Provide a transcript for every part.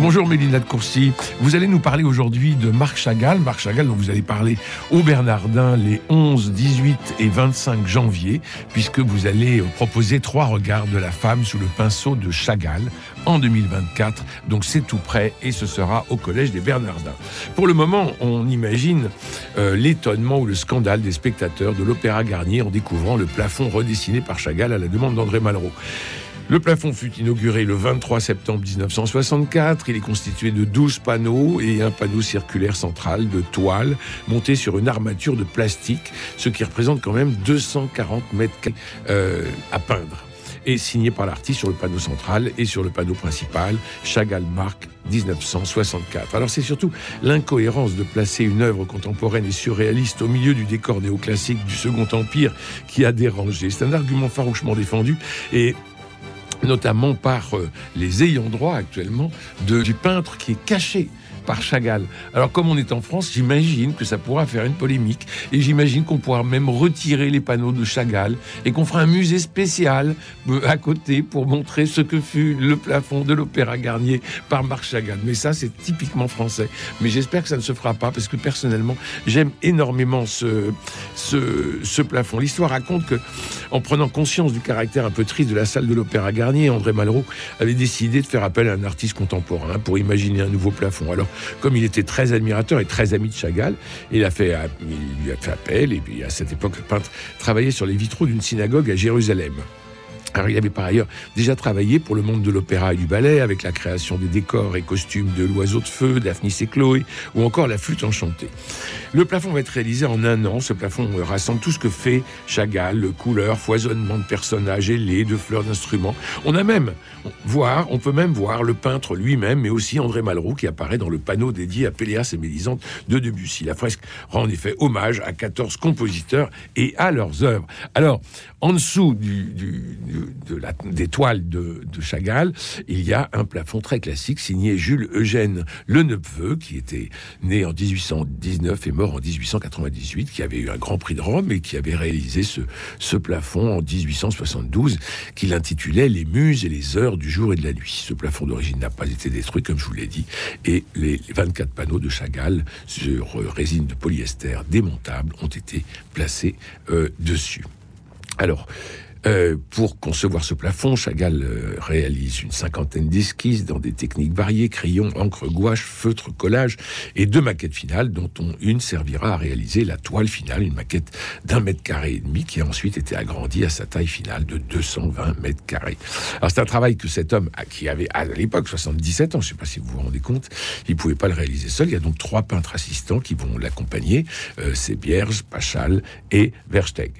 Bonjour Mélina de Courcy. Vous allez nous parler aujourd'hui de Marc Chagall. Marc Chagall dont vous allez parler au Bernardin les 11, 18 et 25 janvier, puisque vous allez proposer trois regards de la femme sous le pinceau de Chagall en 2024. Donc c'est tout prêt et ce sera au Collège des Bernardins. Pour le moment, on imagine euh, l'étonnement ou le scandale des spectateurs de l'Opéra Garnier en découvrant le plafond redessiné par Chagall à la demande d'André Malraux. Le plafond fut inauguré le 23 septembre 1964. Il est constitué de 12 panneaux et un panneau circulaire central de toile monté sur une armature de plastique, ce qui représente quand même 240 mètres euh, à peindre. Et signé par l'artiste sur le panneau central et sur le panneau principal, Chagall Marc 1964. Alors c'est surtout l'incohérence de placer une œuvre contemporaine et surréaliste au milieu du décor néoclassique du Second Empire qui a dérangé. C'est un argument farouchement défendu et notamment par euh, les ayants droit actuellement du peintre qui est caché par Chagall. Alors comme on est en France, j'imagine que ça pourra faire une polémique et j'imagine qu'on pourra même retirer les panneaux de Chagall et qu'on fera un musée spécial euh, à côté pour montrer ce que fut le plafond de l'Opéra Garnier par Marc Chagall. Mais ça, c'est typiquement français. Mais j'espère que ça ne se fera pas parce que personnellement, j'aime énormément ce, ce, plafond. L'histoire raconte que, en prenant conscience du caractère un peu triste de la salle de l'Opéra Garnier, André Malraux avait décidé de faire appel à un artiste contemporain pour imaginer un nouveau plafond. Alors, comme il était très admirateur et très ami de Chagall, il, a fait, lui a fait appel, et puis à cette époque, le peintre travaillait sur les vitraux d'une synagogue à Jérusalem. Alors, il avait par ailleurs déjà travaillé pour le monde de l'opéra et du ballet avec la création des décors et costumes de l'oiseau de feu, Daphnis et Chloé, ou encore la flûte enchantée. Le plafond va être réalisé en un an. Ce plafond rassemble tout ce que fait Chagall, couleurs, foisonnement de personnages ailés, de fleurs d'instruments. On a même voir, on peut même voir le peintre lui-même, mais aussi André Malraux qui apparaît dans le panneau dédié à Péléas et Mélisande de Debussy. La fresque rend en effet hommage à 14 compositeurs et à leurs œuvres. Alors, en dessous du de la, des toiles de, Chagall, il y a un plafond très classique signé Jules Eugène Leneveu, qui était né en 1819 et mort en 1898, qui avait eu un grand prix de Rome et qui avait réalisé ce, ce plafond en 1872, qu'il intitulait Les muses et les heures du jour et de la nuit. Ce plafond d'origine n'a pas été détruit, comme je vous l'ai dit, et les 24 panneaux de Chagall sur euh, résine de polyester démontable ont été placés euh, dessus. Alors, euh, pour concevoir ce plafond, Chagall euh, réalise une cinquantaine d'esquisses dans des techniques variées, crayon, encre, gouache, feutre, collage, et deux maquettes finales, dont une servira à réaliser la toile finale, une maquette d'un mètre carré et demi, qui a ensuite été agrandie à sa taille finale de 220 mètres carrés. Alors c'est un travail que cet homme, qui avait à l'époque 77 ans, je ne sais pas si vous vous rendez compte, il ne pouvait pas le réaliser seul. Il y a donc trois peintres assistants qui vont l'accompagner, euh, c'est Bierge, Pachal et Versteg.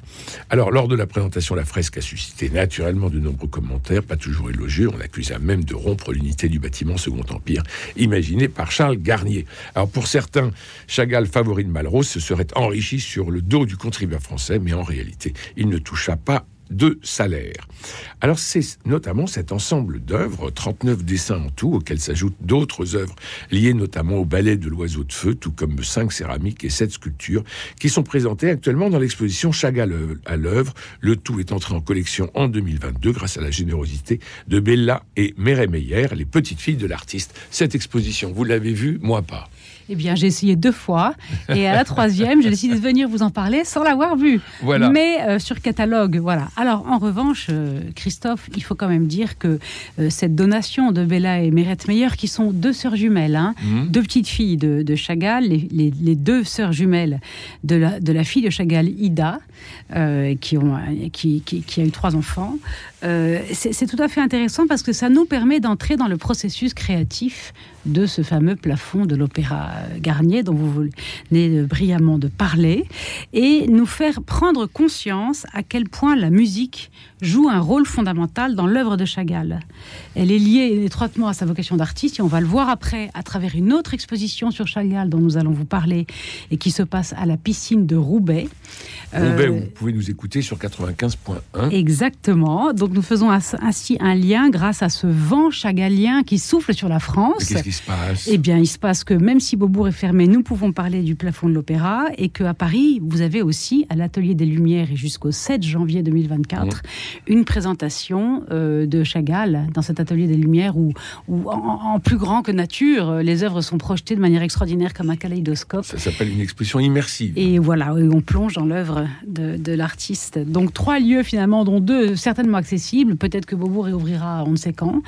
Alors lors de la présentation de la fresque, qui a suscité naturellement de nombreux commentaires, pas toujours élogieux. On accusa même de rompre l'unité du bâtiment Second Empire, imaginé par Charles Garnier. Alors pour certains, Chagall, favori de Malraux, se serait enrichi sur le dos du contribuable français, mais en réalité, il ne toucha pas de salaire. Alors c'est notamment cet ensemble d'œuvres, 39 dessins en tout, auxquels s'ajoutent d'autres œuvres liées notamment au ballet de l'oiseau de feu, tout comme cinq céramiques et sept sculptures, qui sont présentées actuellement dans l'exposition Chagall à l'œuvre. Le tout est entré en collection en 2022 grâce à la générosité de Bella et Méré Meyer, les petites filles de l'artiste. Cette exposition, vous l'avez vue, moi pas. Eh bien, j'ai essayé deux fois. Et à la troisième, j'ai décidé de venir vous en parler sans l'avoir vu. Voilà. Mais euh, sur catalogue, voilà. Alors, en revanche, euh, Christophe, il faut quand même dire que euh, cette donation de Bella et Mérette Meyer, qui sont deux sœurs jumelles, hein, mhm. deux petites filles de, Chagall, les, deux sœurs jumelles de la, de la fille de Chagall, Ida, qui, ont, qui, qui, a eu trois enfants, c'est tout à fait intéressant parce que ça nous permet d'entrer dans le processus créatif de ce fameux plafond de l'Opéra Garnier dont vous venez brillamment de parler et nous faire prendre conscience à quel point la musique joue un rôle fondamental dans l'œuvre de Chagall. Elle est liée étroitement à sa vocation d'artiste et on va le voir après à travers une autre exposition sur Chagall dont nous allons vous parler et qui se passe à la piscine de Roubaix. Roubaix, euh, vous pouvez nous écouter sur 95.1. Exactement. Donc nous faisons ainsi un lien grâce à ce vent chagallien qui souffle sur la France qui se passe? Eh bien, il se passe que même si Beaubourg est fermé, nous pouvons parler du plafond de l'Opéra et qu'à Paris, vous avez aussi, à l'Atelier des Lumières et jusqu'au 7 janvier 2024, une présentation euh, de Chagall dans cet Atelier des Lumières où, où en, plus grand que nature, les œuvres sont projetées de manière extraordinaire comme un kaléidoscope. Ça s'appelle une exposition immersive. Et voilà, on plonge dans l'œuvre de, de l'artiste. Donc trois lieux finalement, dont deux certainement accessibles. Peut-être que Beaubourg réouvrira on ne sait quand.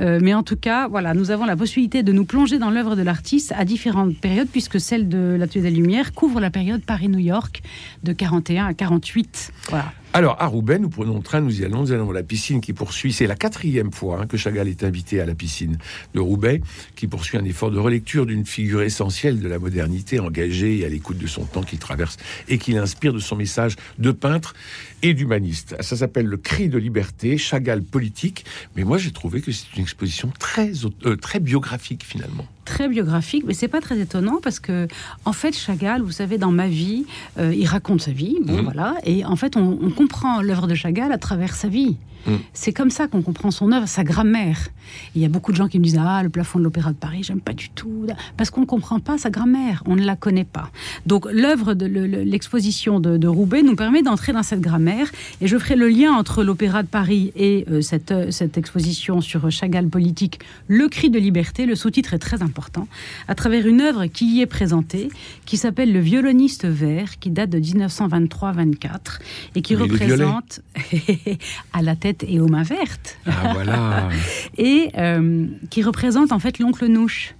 Euh, mais en tout cas, voilà, nous avons la possibilité de nous plonger dans l'œuvre de l'artiste à différentes périodes, puisque celle de l'Atelier des Lumières couvre la période Paris-New York de 41 à 48. Voilà. Alors, à Roubaix, nous prenons le train, nous y allons, nous allons à la piscine qui poursuit. C'est la quatrième fois hein, que Chagall est invité à la piscine de Roubaix, qui poursuit un effort de relecture d'une figure essentielle de la modernité, engagée et à l'écoute de son temps qu'il traverse et qui l'inspire de son message de peintre et d'humaniste. Ça s'appelle Le cri de liberté, Chagall politique. Mais moi, j'ai trouvé que c'est une exposition très, euh, très biographique finalement très biographique, mais c'est pas très étonnant parce que, en fait, Chagall, vous savez, dans ma vie, euh, il raconte sa vie, bon, mmh. voilà, et en fait, on, on comprend l'œuvre de Chagall à travers sa vie. Mm. C'est comme ça qu'on comprend son œuvre, sa grammaire. Il y a beaucoup de gens qui me disent Ah, le plafond de l'Opéra de Paris, j'aime pas du tout. Parce qu'on ne comprend pas sa grammaire, on ne la connaît pas. Donc l'œuvre de l'exposition de, Roubaix nous permet d'entrer dans cette grammaire. Et je ferai le lien entre l'Opéra de Paris et euh, cette, euh, cette exposition sur Chagall politique, Le cri de liberté. Le sous-titre est très important. À travers une œuvre qui y est présentée, qui s'appelle Le violoniste vert, qui date de 1923-24 et qui représente à la tête et aux mains vertes. Ah, voilà. et euh, qui représente en fait l'oncle Nouche.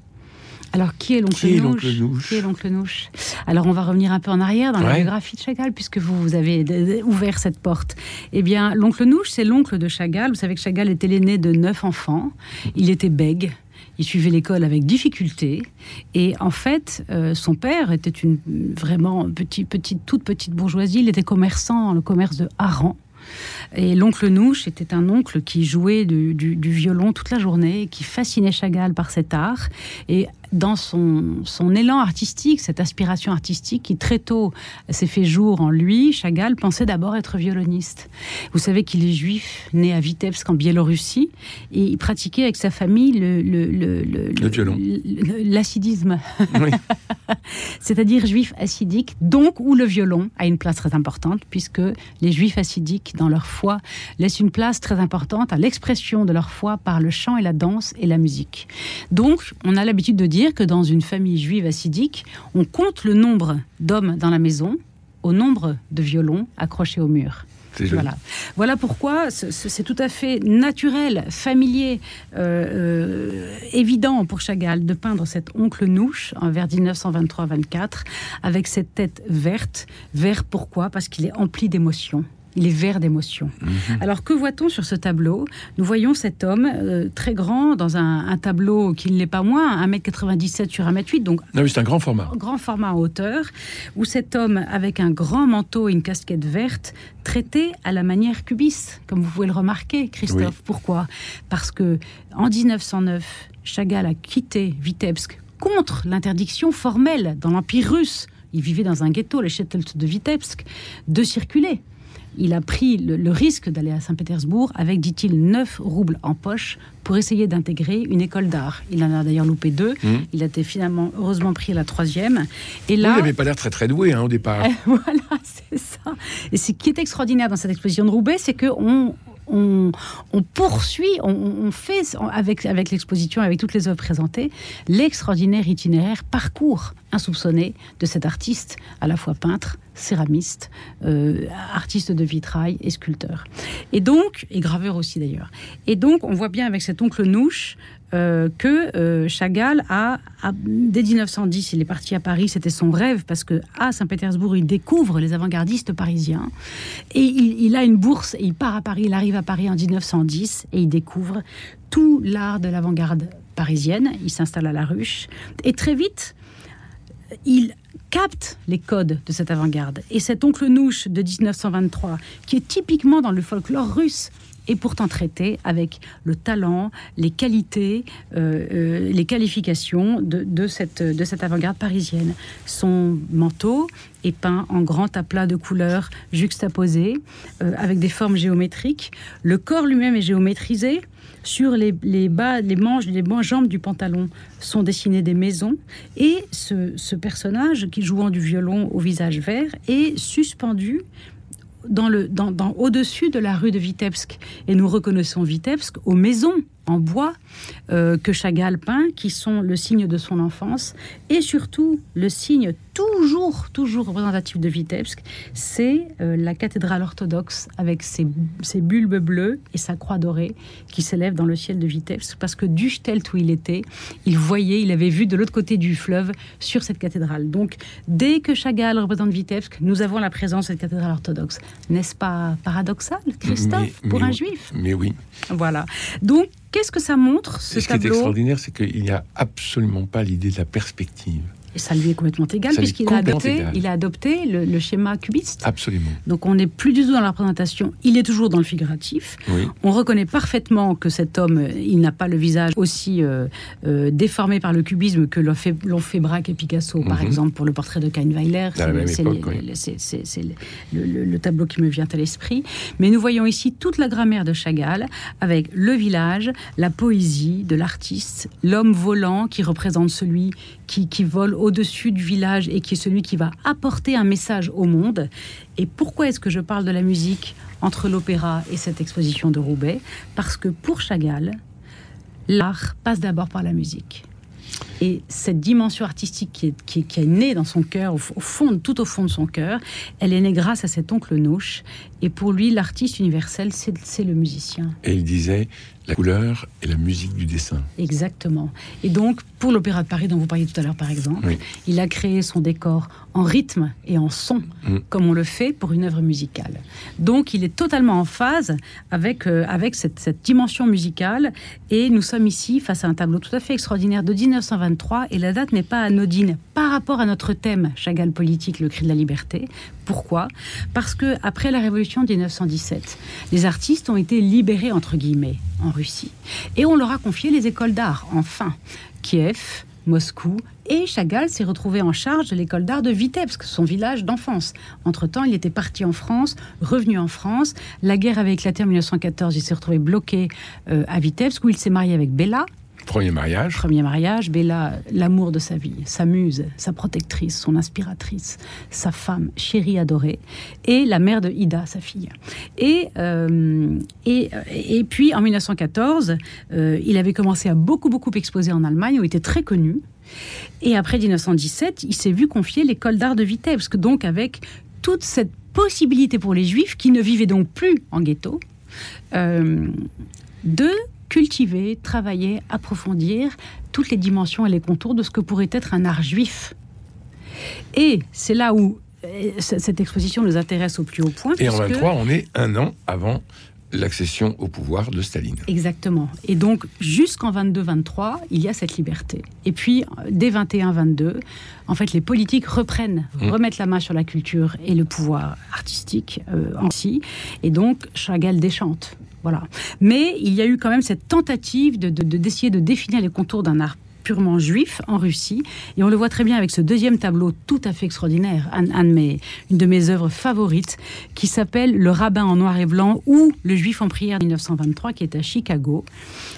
Alors, qui est l'oncle Nouche, Qui est l'oncle Nouche Alors, on va revenir un peu en arrière dans la biographie de Chagall, puisque vous, vous avez ouvert cette porte. Eh bien, l'oncle Nouche, c'est l'oncle de Chagall. Vous savez que Chagall était l'aîné de neuf enfants. Il était bègue. Il suivait l'école avec difficulté. Et en fait, euh, son père était une vraiment petite, petite, toute petite bourgeoisie. Il était commerçant dans le commerce de Haran. Et l'oncle Nouche était un oncle qui jouait du, violon toute la journée, qui fascinait Chagall par cet art. Dans son, son, élan artistique, cette aspiration artistique qui très tôt s'est fait jour en lui, Chagall pensait d'abord être violoniste. Vous savez qu'il est juif, né à Vitebsk en Biélorussie, et il pratiquait avec sa famille le, le, le, le l'acidisme, c'est-à-dire juif acidique, donc où le violon a une place très importante, puisque les juifs acidiques, dans leur foi, laissent une place très importante à l'expression de leur foi par le chant et la danse et la musique. Donc, on a l'habitude de dire dire que dans une famille juive assidique, on compte le nombre d'hommes dans la maison au nombre de violons accrochés au mur. Voilà. voilà pourquoi c'est tout à fait naturel, familier, euh, euh, évident pour Chagall de peindre cet oncle Nouche en vers 1923-24 avec cette tête verte. Vert pourquoi? Parce qu'il est empli d'émotions il est vert d'émotion. Mhm. Alors que voit-on sur ce tableau? Nous voyons cet homme euh, très grand dans un, tableau qui ne l'est pas moins, 1m97 sur 1m8, donc ah c'est un grand format. Grand format en hauteur, où cet homme avec un grand manteau et une casquette verte traité à la manière cubiste, comme vous pouvez le remarquer, Christophe. Pourquoi? Parce que en 1909, Chagall a quitté Vitebsk contre l'interdiction formelle dans l'Empire russe. Il vivait dans un ghetto, les Chettelt de Vitebsk, de circuler il a pris le, risque d'aller à Saint-Pétersbourg avec, dit-il, 9 roubles en poche pour essayer d'intégrer une école d'art. Il en a d'ailleurs loupé deux. Mmh. Il a été finalement heureusement pris à la troisième. Et là, il n'avait pas l'air très très doué hein, au départ. voilà, c'est ça. Et ce qui est extraordinaire dans cette exposition de Roubaix, c'est qu'on on, poursuit, on, fait avec, l'exposition, avec toutes les œuvres présentées, l'extraordinaire itinéraire, parcours insoupçonné de cet artiste, à la fois peintre, céramiste, euh, artiste de vitrail et sculpteur. Et donc, et graveur aussi d'ailleurs. Et donc, on voit bien avec cet oncle Nouche euh, que euh, Chagall a, dès 1910, il est parti à Paris, c'était son rêve parce que à Saint-Pétersbourg, il découvre les avant-gardistes parisiens et il, a une bourse il part à Paris, il arrive à Paris en 1910 et il découvre tout l'art de l'avant-garde parisienne. Il s'installe à la ruche et très vite, il capte les codes de cette avant-garde. Et cet oncle Nouche de 1923, qui est typiquement dans le folklore russe, et pourtant traité avec le talent, les qualités, euh, euh, les qualifications de, cette, de cette avant-garde parisienne. Son manteau est peint en grand aplat de couleurs juxtaposées, euh, avec des formes géométriques. Le corps lui-même est géométrisé. Sur les, bas, les manches, les jambes du pantalon sont dessinées des maisons. Et ce, ce personnage, qui jouant du violon au visage vert, est suspendu dans le, au-dessus de la rue de Vitebsk. Et nous reconnaissons Vitebsk aux maisons en bois euh, que Chagall peint, qui sont le signe de son enfance, et surtout le signe toujours, toujours représentatif de Vitebsk, c'est euh, la cathédrale orthodoxe avec ses, ses, bulbes bleus et sa croix dorée qui s'élève dans le ciel de Vitebsk, parce que du Stelt où il était, il voyait, il avait vu de l'autre côté du fleuve sur cette cathédrale. Donc, dès que Chagall représente Vitebsk, nous avons la présence de cette cathédrale orthodoxe. N'est-ce pas paradoxal, Christophe, pour un juif? Mais oui. Voilà. Donc, Qu'est-ce que ça montre, ce, ce tableau Ce qui est extraordinaire, c'est qu'il n'y a absolument pas l'idée de la perspective. Et ça lui est complètement égal, puisqu'il a adopté, il a adopté le, schéma cubiste. Absolument. Donc on n'est plus du tout dans la représentation, il est toujours dans le figuratif. On reconnaît parfaitement que cet homme, il n'a pas le visage aussi euh, euh, déformé par le cubisme que l'ont fait, fait Braque et Picasso, par mhm. exemple, pour le portrait de Kahnweiler. C'est le, le, tableau qui me vient à l'esprit. Mais nous voyons ici toute la grammaire de Chagall, avec le village, la poésie de l'artiste, l'homme volant qui représente celui qui, qui vole au-dessus du village et qui est celui qui va apporter un message au monde. Et pourquoi est-ce que je parle de la musique entre l'opéra et cette exposition de Roubaix? Parce que pour Chagall, l'art passe d'abord par la musique. Et cette dimension artistique qui est, qui, est née dans son cœur, au, fond, tout au fond de son cœur, elle est née grâce à cet oncle Nouche. Et pour lui, l'artiste universel, c'est le musicien. Et il disait, la couleur et la musique du dessin. Exactement. Et donc, pour l'Opéra de Paris, dont vous parliez tout à l'heure, par exemple, il a créé son décor en rythme et en son, mm. comme on le fait pour une œuvre musicale. Donc, il est totalement en phase avec, euh, avec cette, cette, dimension musicale. Et nous sommes ici face à un tableau tout à fait extraordinaire de 1923. Et la date n'est pas anodine par rapport à notre thème, Chagall politique, le cri de la liberté. Pourquoi? Parce que après la révolution de 1917, les artistes ont été libérés, entre guillemets, en Russie. Et on leur a confié les écoles d'art, enfin. Kiev, Moscou, et Chagall s'est retrouvé en charge de l'école d'art de Vitebsk, son village d'enfance. Entre-temps, il était parti en France, revenu en France. La guerre avait éclaté en 1914, il s'est retrouvé bloqué euh, à Vitebsk, où il s'est marié avec Bella, Premier mariage. Premier mariage, Bella, l'amour de sa vie, sa muse, sa protectrice, son inspiratrice, sa femme chérie adorée, et la mère de Ida, sa fille. Et, euh, et, et, puis en 1914, euh, il avait commencé à beaucoup, beaucoup exposer en Allemagne, où il était très connu. Et après 1917, il s'est vu confier l'école d'art de Vitebsk, donc avec toute cette possibilité pour les juifs qui ne vivaient donc plus en ghetto, euh, de cultiver, travailler, approfondir toutes les dimensions et les contours de ce que pourrait être un art juif. Et c'est là où euh, cette exposition nous intéresse au plus haut point. Et en 23, on est un an avant l'accession au pouvoir de Staline. Exactement. Et donc, jusqu'en 22-23, il y a cette liberté. Et puis, dès 21-22, en fait, les politiques reprennent, mmh. remettent la main sur la culture et le pouvoir artistique euh, ainsi. Et donc, Chagall déchante. Mais il y a eu quand même cette tentative de, d'essayer de, définir les contours d'un art purement juif en Russie. Et on le voit très bien avec ce deuxième tableau tout à fait extraordinaire, une de mes œuvres favorites, qui s'appelle Le rabbin en noir et blanc ou Le juif en prière 1923, qui est à Chicago,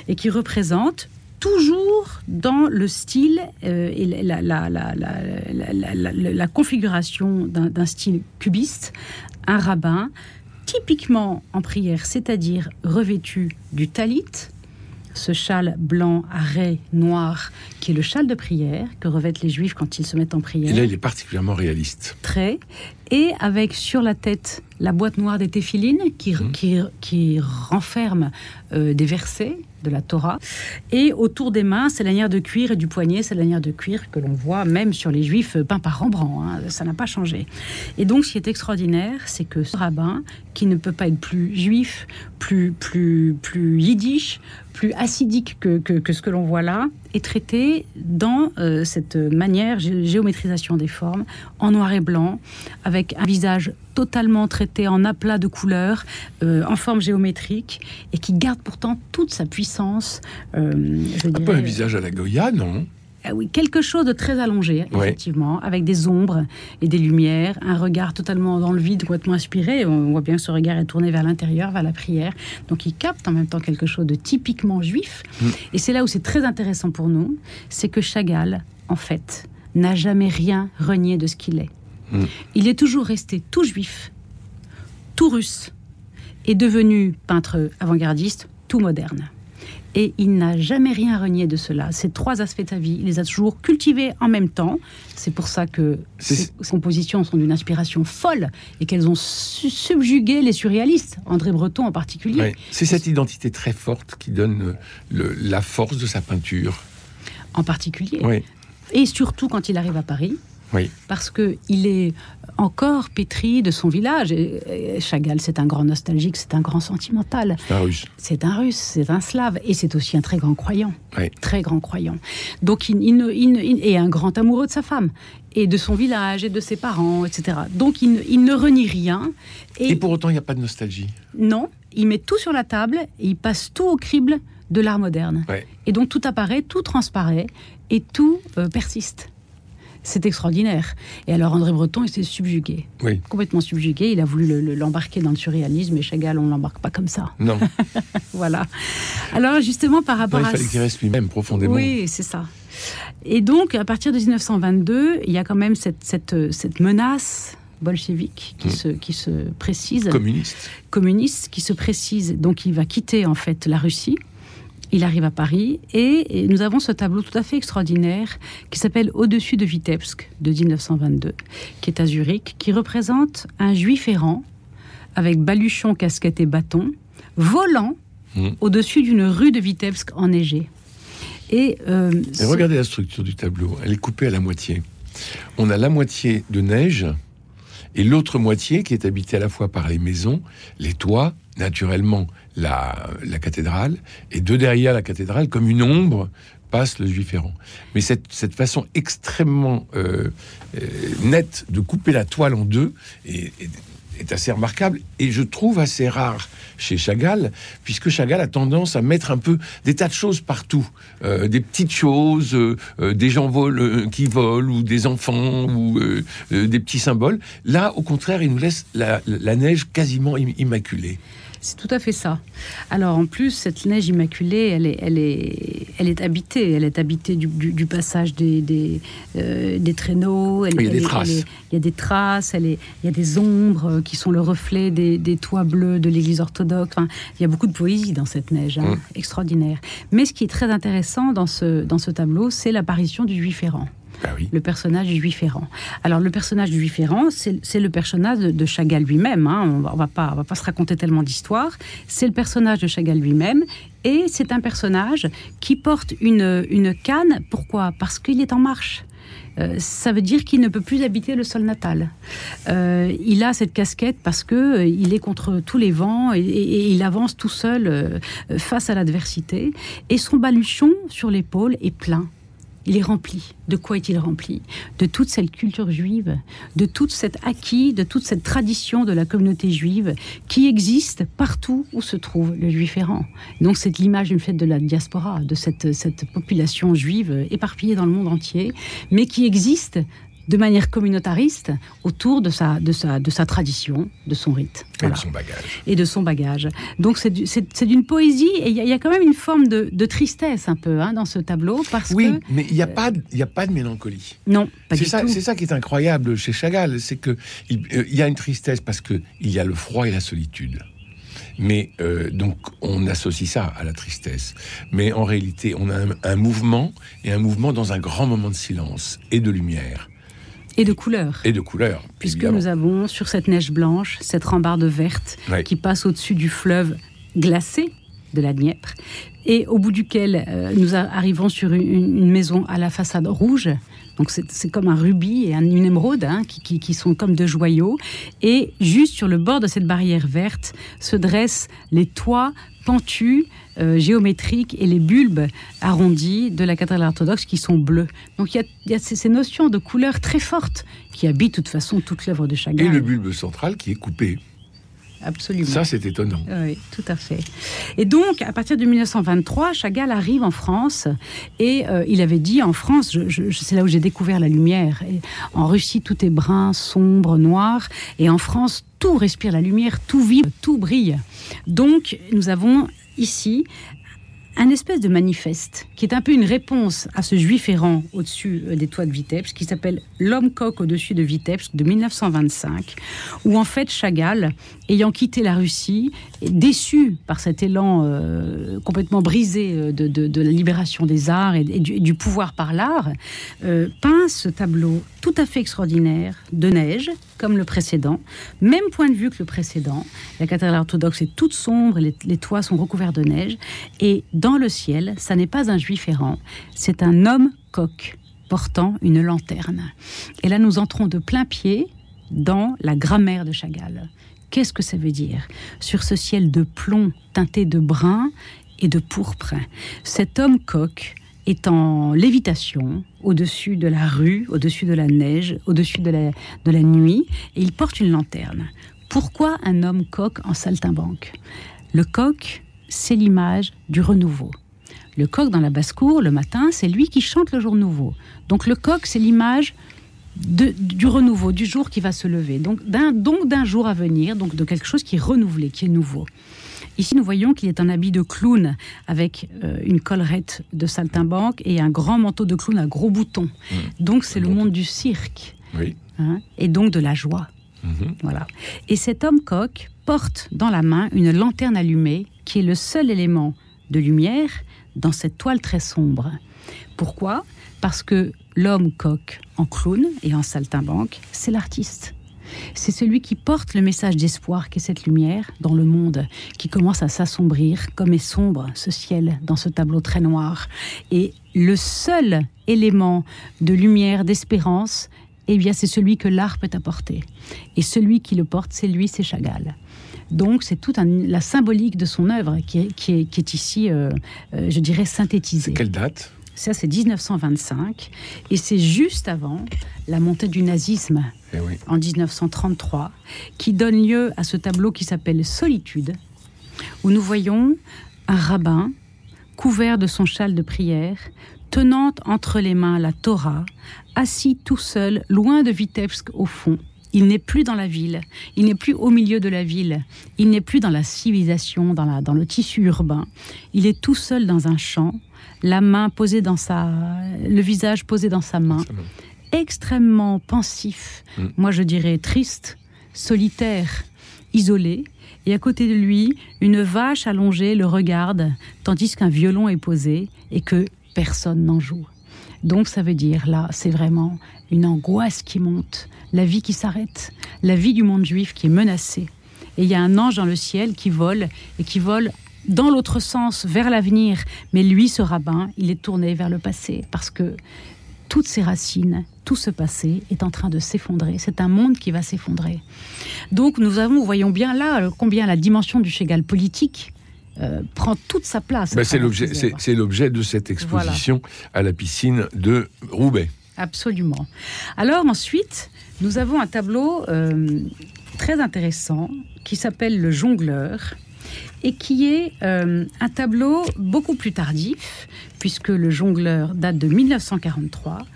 et qui représente toujours dans le style euh, et la, la configuration d'un style cubiste, un rabbin typiquement en prière, c'est-à-dire revêtu du talit, ce châle blanc à raies noires, qui est le châle de prière que revêtent les juifs quand ils se mettent en prière. Et là, il est particulièrement réaliste. Très. Et avec sur la tête la boîte noire des téphilines qui, mmh. qui, qui renferme euh, des versets de la Torah. Et autour des mains, c'est lanière de cuir et du poignet, c'est lanière de cuir que l'on voit même sur les juifs peints par Rembrandt. Hein. ça n'a pas changé. Et donc, ce qui est extraordinaire, c'est que ce rabbin, qui ne peut pas être plus juif, plus, plus, plus yiddish, plus acidique que, que, ce que l'on voit là, est traité dans euh, cette manière, géométrisation des formes, en noir et blanc, avec un visage totalement traité en aplat de couleurs, euh, en forme géométrique, et qui garde pourtant toute sa puissance. Euh, un peu un visage à la Goya, non? Ah oui, quelque chose de très allongé, effectivement, avec des ombres et des lumières, un regard totalement dans le vide, complètement inspiré. On voit bien que ce regard est tourné vers l'intérieur, vers la prière. Donc il capte en même temps quelque chose de typiquement juif. Mm. Et c'est là où c'est très intéressant pour nous, c'est que Chagall, en fait, n'a jamais rien renié de ce qu'il est. Il est toujours resté tout juif, tout russe, et devenu peintre avant-gardiste, tout moderne et il n'a jamais rien renié de cela. Ces trois aspects de sa vie, il les a toujours cultivés en même temps. C'est pour ça que ses compositions sont d'une inspiration folle et qu'elles ont subjugué les surréalistes, André Breton en particulier. C'est cette identité très forte qui donne la force de sa peinture. En particulier. Et surtout quand il arrive à Paris. Oui. Parce qu'il est encore pétri de son village. Et, Chagall, c'est un grand nostalgique, c'est un grand sentimental. C'est un russe. C'est un russe, c'est un slave. Et c'est aussi un très grand croyant. Très grand croyant. Donc, il, il, est un grand amoureux de sa femme et de son village et de ses parents, etc. Donc, il, ne renie rien. Et, pour autant, il n'y a pas de nostalgie. Non, il met tout sur la table et il passe tout au crible de l'art moderne. Et donc, tout apparaît, tout transparaît et tout euh, persiste c'est extraordinaire. Et alors André Breton, il s'est subjugué. Oui. Complètement subjugué. Il a voulu l'embarquer dans le surréalisme, et Chagall, on ne l'embarque pas comme ça. Non. voilà. Alors justement, par rapport à... Il fallait qu'il reste lui-même profondément. Oui, c'est ça. Et donc, à partir de 1922, il y a quand même cette, cette, cette menace bolchevique qui, se, qui se précise. Communiste. Communiste, qui se précise. Donc, il va quitter en fait la Russie il arrive à Paris et, nous avons ce tableau tout à fait extraordinaire qui s'appelle Au-dessus de Vitebsk de 1922, qui est à Zurich, qui représente un juif errant avec baluchon, casquette et bâton, volant mmh. au-dessus d'une rue de Vitebsk enneigée. Et, euh, et regardez la structure du tableau, elle est coupée à la moitié. On a la moitié de neige et l'autre moitié qui est habitée à la fois par les maisons, les toits, naturellement la, cathédrale, et de derrière la cathédrale, comme une ombre, passe le juif errant. Mais cette, cette façon extrêmement euh, euh, nette de couper la toile en deux est, assez remarquable et je trouve assez rare chez Chagall, puisque Chagall a tendance à mettre un peu des tas de choses partout, euh, des petites choses, des gens volent, qui volent ou des enfants ou des petits symboles. Là, au contraire, il nous laisse la, la neige quasiment immaculée. C'est tout à fait ça. Alors en plus, cette neige immaculée, elle est, elle est, elle est habitée. Elle est habitée du, passage des, des, euh, traîneaux. il y a des traces. il y a des traces. Elle est, il y a des ombres qui sont le reflet des, toits bleus de l'Église orthodoxe. il y a beaucoup de poésie dans cette neige, hein, mm. extraordinaire. Mais ce qui est très intéressant dans ce, dans ce tableau, c'est l'apparition du juif errant. Ah le personnage du juif errant. Alors le personnage juif errant, c'est le personnage de, Chagall lui-même. Hein. On va, va pas, se raconter tellement d'histoires. C'est le personnage de Chagall lui-même, et c'est un personnage qui porte une, une canne. Pourquoi? Parce qu'il est en marche. Euh, ça veut dire qu'il ne peut plus habiter le sol natal. Euh, il a cette casquette parce que euh, il est contre tous les vents et, il avance tout seul face à l'adversité. Et son baluchon sur l'épaule est plein il est rempli. De quoi est-il rempli? De toute cette culture juive, de tout cet acquis, de toute cette tradition de la communauté juive qui existe partout où se trouve le juif errant. Donc c'est l'image d'une fête de la diaspora, de cette, cette population juive éparpillée dans le monde entier, mais qui existe de manière communautariste autour de sa, de sa, de sa tradition, de son rite. Et de son bagage. Et de son bagage. Donc c'est d'une poésie et il y, a quand même une forme de, de tristesse un peu hein, dans ce tableau parce oui, que... mais il n'y a, pas, a pas de mélancolie. Non, pas du ça, C'est ça qui est incroyable chez Chagall, c'est qu'il euh, il y a une tristesse parce qu'il y a le froid et la solitude. Mais euh, donc on associe ça à la tristesse. Mais en réalité, on a un, un, mouvement et un mouvement dans un grand moment de silence et de lumière. Et de couleurs. Et de couleurs. Puisque nous avons sur cette neige blanche cette rambarde verte qui passe au-dessus du fleuve glacé de la Dniepr, et au bout duquel euh, nous arrivons sur une, maison à la façade rouge. Donc c'est comme un rubis et une émeraude hein, qui, qui, sont comme deux joyaux. Et juste sur le bord de cette barrière verte se dressent les toits pentus euh, géométriques et les bulbes arrondis de la cathédrale orthodoxe qui sont bleus. Donc il y a, ces notions de couleurs très fortes qui habitent de toute façon toute l'œuvre de Chagall. Et le bulbe central qui est coupé. Absolument. Ça, c'est étonnant. Oui, tout à fait. Et donc, à partir de 1923, Chagall arrive en France et euh, il avait dit en France, je, c'est là où j'ai découvert la lumière. en Russie, tout est brun, sombre, noir. Et en France, tout respire la lumière, tout vibre, tout brille. Donc, nous avons ici un espèce de manifeste qui est un peu une réponse à ce juif errant au-dessus euh, des toits de Vitebsk, qui s'appelle L'homme coq au-dessus de Vitebsk de 1925, où en fait Chagall, ayant quitté la Russie, déçu par cet élan euh, complètement brisé euh, de, la libération des arts et, du, pouvoir par l'art, peint ce tableau tout à fait extraordinaire de neige, comme le précédent, même point de vue que le précédent. La cathédrale orthodoxe est toute sombre, les, toits sont recouverts de neige, et dans le ciel, ça n'est pas un juif errant, c'est un homme coq portant une lanterne. Et là, nous entrons de plein pied dans la grammaire de Chagall. Qu'est-ce que ça veut dire? Sur ce ciel de plomb teinté de brun et de pourpre, cet homme coq est en lévitation au-dessus de la rue, au-dessus de la neige, au-dessus de la, nuit, et il porte une lanterne. Pourquoi un homme coq en saltimbanque? Le coq, c'est l'image du renouveau. Le coq dans la basse-cour, le matin, c'est lui qui chante le jour nouveau. Donc le coq, c'est l'image du renouveau, du jour qui va se lever. Donc d'un jour à venir, donc de quelque chose qui est renouvelé, qui est nouveau. Ici, nous voyons qu'il est en habit de clown avec euh, une collerette de saltimbanque et un grand manteau de clown à gros boutons. Mmh. Donc, c'est le monde du cirque. Hein, et donc de la joie. Mmh. Voilà. Et cet homme coq porte dans la main une lanterne allumée qui est le seul élément de lumière dans cette toile très sombre. Pourquoi? Parce que l'homme coq en clown et en saltimbanque, c'est l'artiste. C'est celui qui porte le message d'espoir qu'est cette lumière dans le monde qui commence à s'assombrir, comme est sombre ce ciel dans ce tableau très noir. Et le seul élément de lumière, d'espérance, eh bien, c'est celui que l'art peut apporter. Et celui qui le porte, c'est lui, c'est Chagall. Donc, c'est toute la symbolique de son œuvre qui est, ici, euh, euh, je dirais, synthétisée. Quelle date? Ça, c'est 1925. Et c'est juste avant la montée du nazisme eh en 1933 qui donne lieu à ce tableau qui s'appelle Solitude, où nous voyons un rabbin couvert de son châle de prière, tenant entre les mains la Torah, assis tout seul, loin de Vitebsk au fond. Il n'est plus dans la ville, il n'est plus au milieu de la ville, il n'est plus dans la civilisation, dans, la, dans le tissu urbain. Il est tout seul dans un champ, la main posée dans sa, le visage posé dans sa main, extrêmement pensif. Mm. Moi, je dirais triste, solitaire, isolé. Et à côté de lui, une vache allongée le regarde, tandis qu'un violon est posé et que personne n'en joue. Donc ça veut dire, là, c'est vraiment une angoisse qui monte, la vie qui s'arrête, la vie du monde juif qui est menacée. Et il y a un ange dans le ciel qui vole et qui vole dans l'autre sens, vers l'avenir. Mais lui, ce rabbin, il est tourné vers le passé parce que toutes ses racines, tout ce passé est en train de s'effondrer. C'est un monde qui va s'effondrer. Donc nous avons, voyons bien là combien la dimension du Chagall politique euh, prend toute sa place. Ben, c'est l'objet, c'est, l'objet de cette exposition à la piscine de Roubaix. Absolument. Alors ensuite, nous avons un tableau euh, très intéressant qui s'appelle Le Jongleur et qui est euh, un tableau beaucoup plus tardif, puisque le jongleur date de 1943,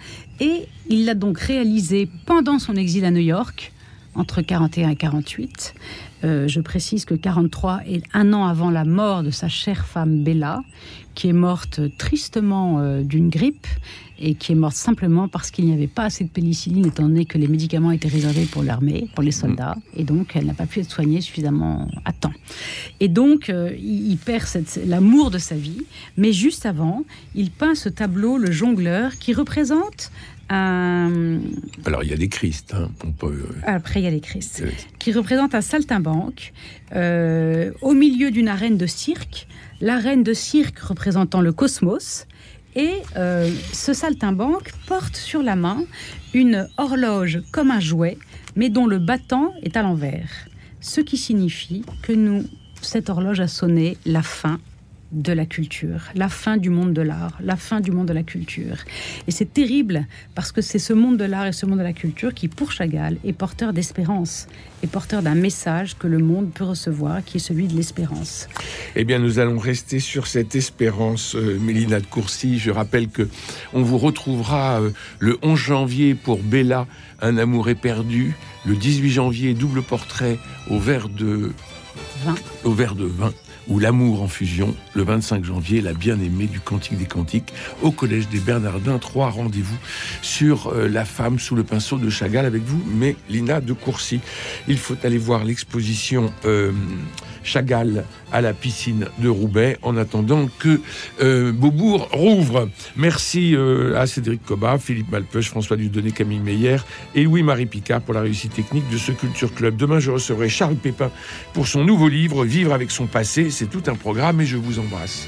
et il l'a donc réalisé pendant son exil à New York, entre 41 et 48. Euh, je précise que 43 est un an avant la mort de sa chère femme Bella, qui est morte tristement euh, d'une grippe et qui est morte simplement parce qu'il n'y avait pas assez de pénicilline étant donné que les médicaments étaient réservés pour l'armée, pour les soldats, mm. et donc elle n'a pas pu être soignée suffisamment à temps. Et donc euh, il, perd l'amour de sa vie, mais juste avant, il peint ce tableau, le jongleur, qui représente un... Alors il y a des Christ, hein, on peut... Euh, Après il y a les Christ, qui représente un saltimbanque euh, au milieu d'une arène de cirque, l'arène de cirque représentant le cosmos, et euh, ce saltimbanque porte sur la main une horloge comme un jouet, mais dont le battant est à l'envers. Ce qui signifie que nous cette horloge a sonné la fin de la culture, la fin du monde de l'art, la fin du monde de la culture. Et c'est terrible parce que c'est ce monde de l'art et ce monde de la culture qui, pour Chagall, est porteur d'espérance, est porteur d'un message que le monde peut recevoir, qui est celui de l'espérance. Eh bien, nous allons rester sur cette espérance, euh, Mélina de Courcy. Je rappelle que on vous retrouvera euh, le 11 janvier pour Bella, un amour éperdu. Le 18 janvier, double portrait au verre de vin. Au verre de vin ou L'amour en fusion, le 25 janvier, la bien-aimée du Cantique des Cantiques, au Collège des Bernardins. Trois rendez-vous sur euh, la femme sous le pinceau de Chagall avec vous, mais Lina de Courcy. Il faut aller voir l'exposition euh, Chagall à la piscine de Roubaix en attendant que euh, Beaubourg rouvre. Merci euh, à Cédric Cobat, Philippe Malpeuch, François Dudonné, Camille Meyer et Louis-Marie Picard pour la réussite technique de ce Culture Club. Demain, je recevrai Charles Pépin pour son nouveau livre Vivre avec son passé. C'est tout un programme et je vous embrasse.